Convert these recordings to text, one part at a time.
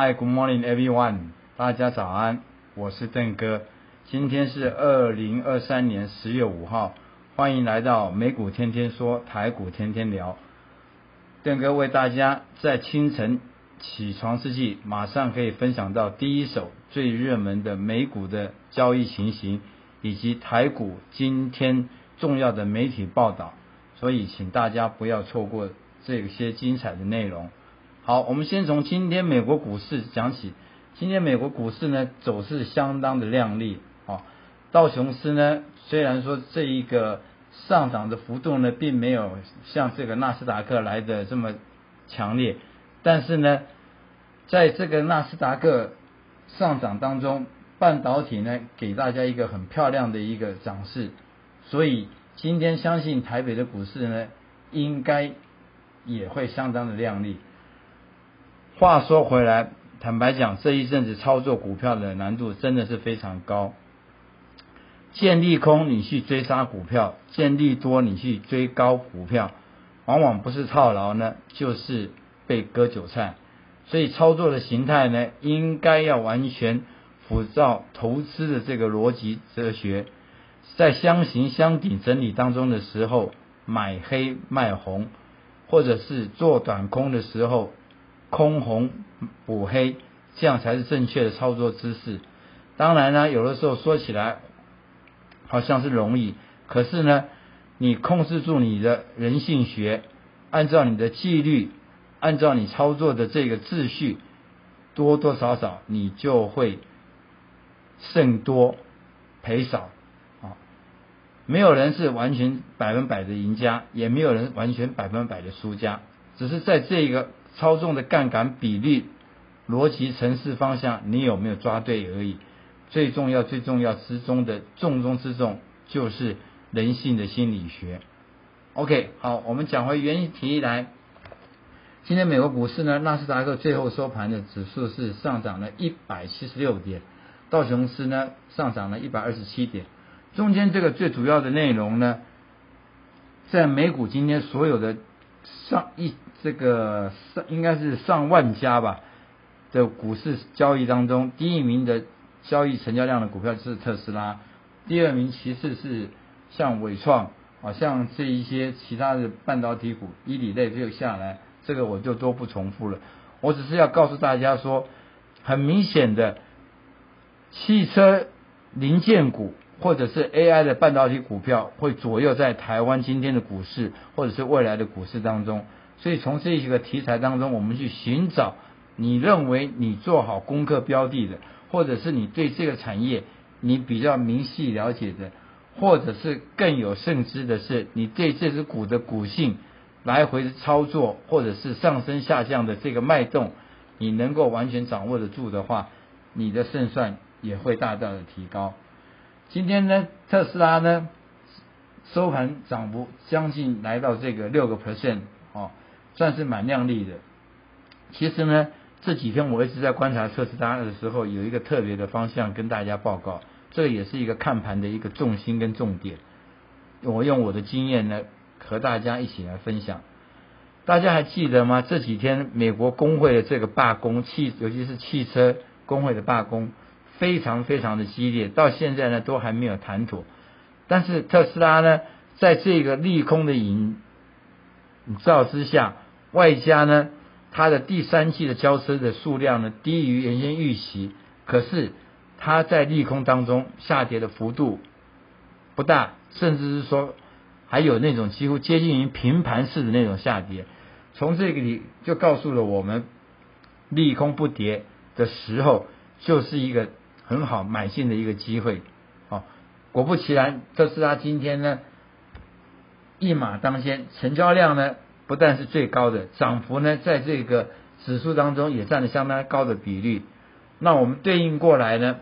Hi, good morning, everyone. 大家早安，我是邓哥。今天是二零二三年十月五号，欢迎来到美股天天说，台股天天聊。邓哥为大家在清晨起床之际，马上可以分享到第一手最热门的美股的交易情形，以及台股今天重要的媒体报道。所以，请大家不要错过这些精彩的内容。好，我们先从今天美国股市讲起。今天美国股市呢走势相当的亮丽啊，道琼斯呢虽然说这一个上涨的幅度呢并没有像这个纳斯达克来的这么强烈，但是呢，在这个纳斯达克上涨当中，半导体呢给大家一个很漂亮的一个涨势，所以今天相信台北的股市呢应该也会相当的亮丽。话说回来，坦白讲，这一阵子操作股票的难度真的是非常高。见利空你去追杀股票，见利多你去追高股票，往往不是套牢呢，就是被割韭菜。所以操作的形态呢，应该要完全符照投资的这个逻辑哲学，在箱形箱顶整理当中的时候，买黑卖红，或者是做短空的时候。空红补黑，这样才是正确的操作姿势。当然呢，有的时候说起来好像是容易，可是呢，你控制住你的人性学，按照你的纪律，按照你操作的这个秩序，多多少少你就会胜多赔少啊。没有人是完全百分百的赢家，也没有人完全百分百的输家，只是在这个。操纵的杠杆比例、逻辑、程式方向，你有没有抓对而已。最重要、最重要之中的重中之重，就是人性的心理学。OK，好，我们讲回原题来。今天美国股市呢，纳斯达克最后收盘的指数是上涨了一百七十六点，道琼斯呢上涨了一百二十七点。中间这个最主要的内容呢，在美股今天所有的上一。这个上应该是上万家吧的股市交易当中，第一名的交易成交量的股票是特斯拉，第二名其次是像伟创啊，像这一些其他的半导体股，一里类就下来，这个我就都不重复了。我只是要告诉大家说，很明显的汽车零件股或者是 AI 的半导体股票会左右在台湾今天的股市或者是未来的股市当中。所以从这个题材当中，我们去寻找你认为你做好功课标的的，或者是你对这个产业你比较明细了解的，或者是更有甚知的是你对这只股的股性来回的操作，或者是上升下降的这个脉动，你能够完全掌握得住的话，你的胜算也会大大的提高。今天呢，特斯拉呢收盘涨幅将近来到这个六个 percent 哦。算是蛮亮丽的。其实呢，这几天我一直在观察特斯拉的时候，有一个特别的方向跟大家报告，这也是一个看盘的一个重心跟重点。我用我的经验呢，和大家一起来分享。大家还记得吗？这几天美国工会的这个罢工，汽尤其是汽车工会的罢工，非常非常的激烈，到现在呢都还没有谈妥。但是特斯拉呢，在这个利空的引照之下，外加呢，它的第三季的交车的数量呢低于原先预期，可是它在利空当中下跌的幅度不大，甚至是说还有那种几乎接近于平盘式的那种下跌。从这个里就告诉了我们，利空不跌的时候，就是一个很好买进的一个机会。好，果不其然，特斯拉今天呢。一马当先，成交量呢不但是最高的，涨幅呢在这个指数当中也占了相当高的比例。那我们对应过来呢，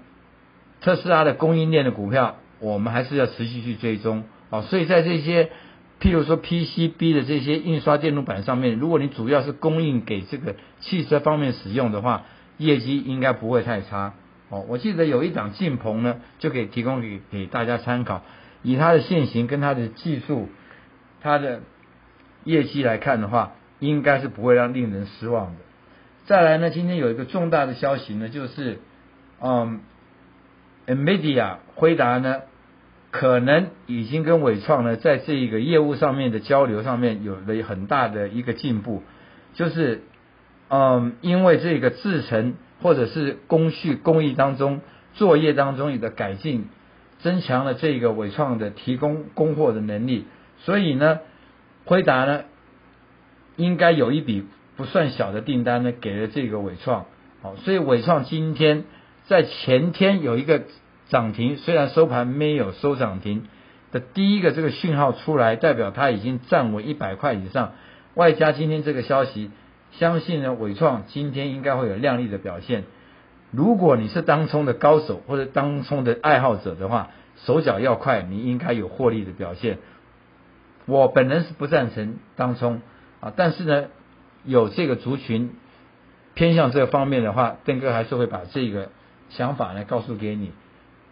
特斯拉的供应链的股票，我们还是要持续去追踪啊。所以在这些，譬如说 PCB 的这些印刷电路板上面，如果你主要是供应给这个汽车方面使用的话，业绩应该不会太差哦。我记得有一档晋鹏呢，就可以提供给给大家参考。以它的现行跟它的技术，它的业绩来看的话，应该是不会让令人失望的。再来呢，今天有一个重大的消息呢，就是嗯，NVIDIA 回答呢，可能已经跟伟创呢，在这一个业务上面的交流上面有了很大的一个进步，就是嗯，因为这个制程或者是工序工艺当中作业当中有的改进，增强了这个伟创的提供供货的能力，所以呢，辉达呢，应该有一笔。不算小的订单呢，给了这个伟创，好，所以伟创今天在前天有一个涨停，虽然收盘没有收涨停的第一个这个讯号出来，代表它已经站稳一百块以上，外加今天这个消息，相信呢伟创今天应该会有亮丽的表现。如果你是当冲的高手或者当冲的爱好者的话，手脚要快，你应该有获利的表现。我本人是不赞成当冲啊，但是呢。有这个族群偏向这方面的话，邓哥还是会把这个想法呢告诉给你。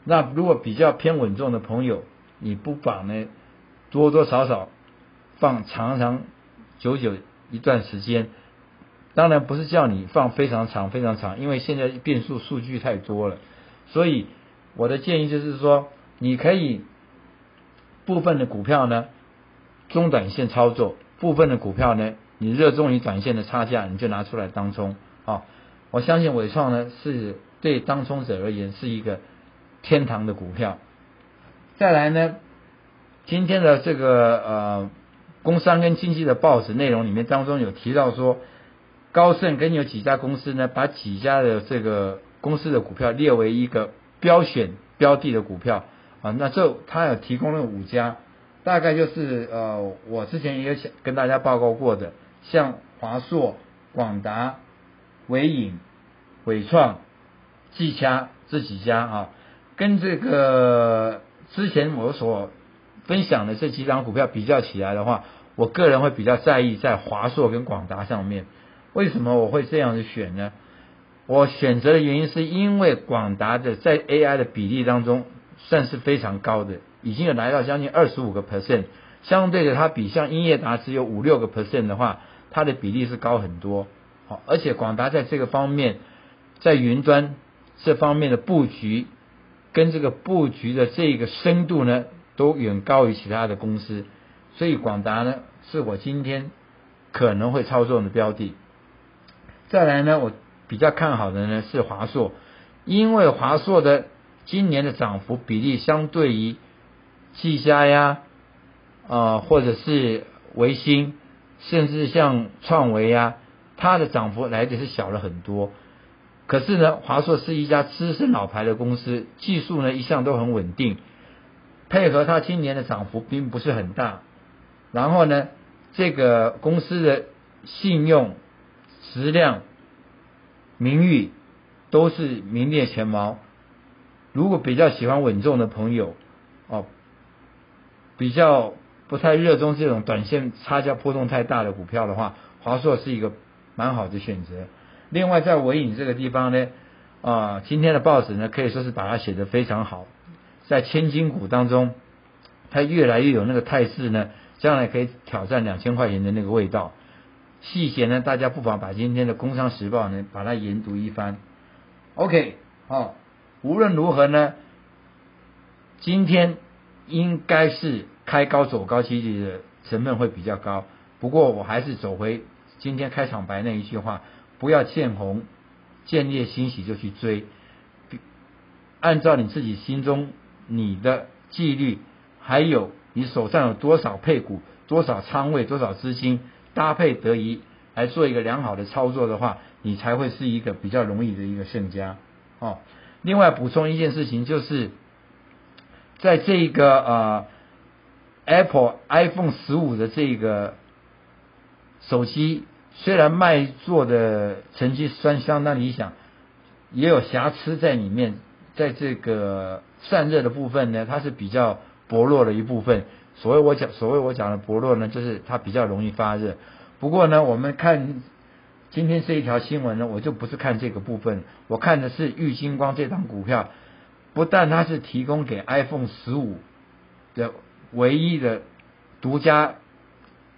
那如果比较偏稳重的朋友，你不妨呢多多少少放长长久久一段时间。当然不是叫你放非常长非常长，因为现在变数数据太多了。所以我的建议就是说，你可以部分的股票呢中短线操作，部分的股票呢。你热衷于短线的差价，你就拿出来当冲啊！我相信伟创呢是对当冲者而言是一个天堂的股票。再来呢，今天的这个呃工商跟经济的报纸内容里面当中有提到说，高盛跟有几家公司呢，把几家的这个公司的股票列为一个标选标的的股票啊，那这他有提供了五家，大概就是呃我之前也有跟大家报告过的。像华硕、广达、伟影、伟创、技嘉这几家啊，跟这个之前我所分享的这几张股票比较起来的话，我个人会比较在意在华硕跟广达上面。为什么我会这样子选呢？我选择的原因是因为广达的在 AI 的比例当中算是非常高的，已经有来到将近二十五个 percent，相对的它比像英业达只有五六个 percent 的话。它的比例是高很多，好，而且广达在这个方面，在云端这方面的布局，跟这个布局的这个深度呢，都远高于其他的公司，所以广达呢，是我今天可能会操作的标的。再来呢，我比较看好的呢是华硕，因为华硕的今年的涨幅比例相对于技嘉呀，啊，或者是维新。甚至像创维呀，它的涨幅来的是小了很多。可是呢，华硕是一家资深老牌的公司，技术呢一向都很稳定，配合它今年的涨幅并不是很大。然后呢，这个公司的信用、质量、名誉都是名列前茅。如果比较喜欢稳重的朋友，哦，比较。不太热衷这种短线差价波动太大的股票的话，华硕是一个蛮好的选择。另外，在尾影这个地方呢，啊，今天的报纸呢可以说是把它写得非常好。在千金股当中，它越来越有那个态势呢，将来可以挑战两千块钱的那个味道。细节呢，大家不妨把今天的《工商时报》呢把它研读一番。OK，好，无论如何呢，今天应该是。开高走高，其实的成分会比较高。不过我还是走回今天开场白那一句话：不要见红见烈欣喜就去追，按照你自己心中你的纪律，还有你手上有多少配股、多少仓位、多少资金搭配得宜来做一个良好的操作的话，你才会是一个比较容易的一个胜家。哦，另外补充一件事情，就是在这个呃。Apple iPhone 十五的这个手机虽然卖座的成绩算相当理想，也有瑕疵在里面，在这个散热的部分呢，它是比较薄弱的一部分。所谓我讲，所谓我讲的薄弱呢，就是它比较容易发热。不过呢，我们看今天这一条新闻呢，我就不是看这个部分，我看的是玉金光这档股票，不但它是提供给 iPhone 十五的唯一的独家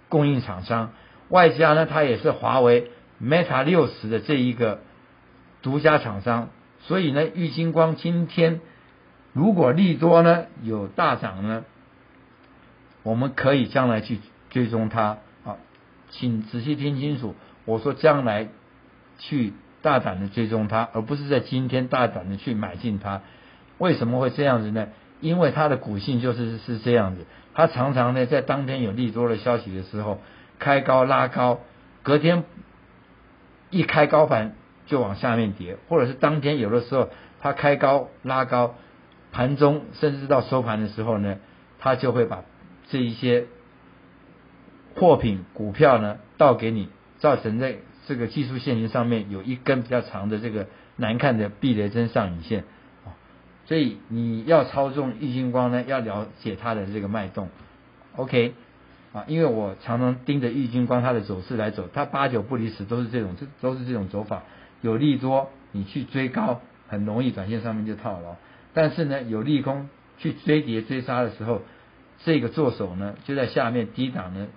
供应厂商。外加呢，它也是华为 Meta 六十的这一个独家厂商，所以呢，玉金光今天如果利多呢有大涨呢，我们可以将来去追踪它啊，请仔细听清楚，我说将来去大胆的追踪它，而不是在今天大胆的去买进它。为什么会这样子呢？因为它的股性就是是这样子，它常常呢在当天有利多的消息的时候。开高拉高，隔天一开高盘就往下面跌，或者是当天有的时候它开高拉高，盘中甚至到收盘的时候呢，它就会把这一些货品股票呢倒给你，造成在这个技术线型上面有一根比较长的这个难看的避雷针上影线，所以你要操纵玉金光呢，要了解它的这个脉动，OK。啊，因为我常常盯着玉金光它的走势来走，它八九不离十，都是这种，这都是这种走法。有利多，你去追高，很容易短线上面就套牢；但是呢，有利空去追跌追杀的时候，这个做手呢就在下面低档呢，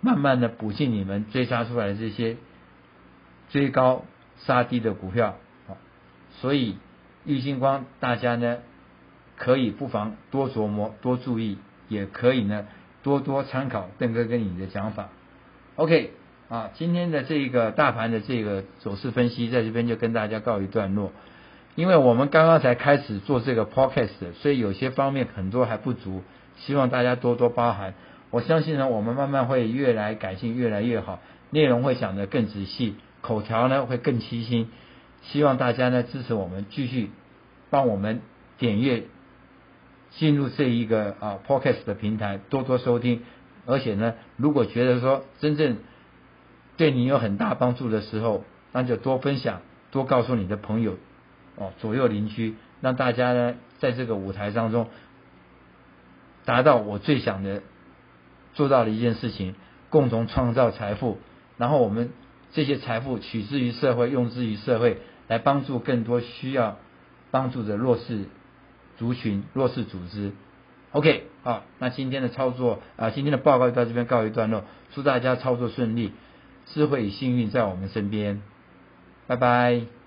慢慢的补进你们追杀出来的这些追高杀低的股票。啊，所以玉金光大家呢可以不妨多琢磨、多注意，也可以呢。多多参考邓哥跟你的讲法，OK 啊，今天的这个大盘的这个走势分析，在这边就跟大家告一段落。因为我们刚刚才开始做这个 Podcast，所以有些方面很多还不足，希望大家多多包涵。我相信呢，我们慢慢会越来改进，越来越好，内容会讲得更仔细，口条呢会更清晰。希望大家呢支持我们，继续帮我们点阅。进入这一个啊 Podcast 的平台，多多收听，而且呢，如果觉得说真正对你有很大帮助的时候，那就多分享，多告诉你的朋友哦，左右邻居，让大家呢在这个舞台当中达到我最想的做到的一件事情，共同创造财富，然后我们这些财富取之于社会，用之于社会，来帮助更多需要帮助的弱势。族群弱势组织，OK，好，那今天的操作啊，今天的报告就到这边告一段落，祝大家操作顺利，智慧与幸运在我们身边，拜拜。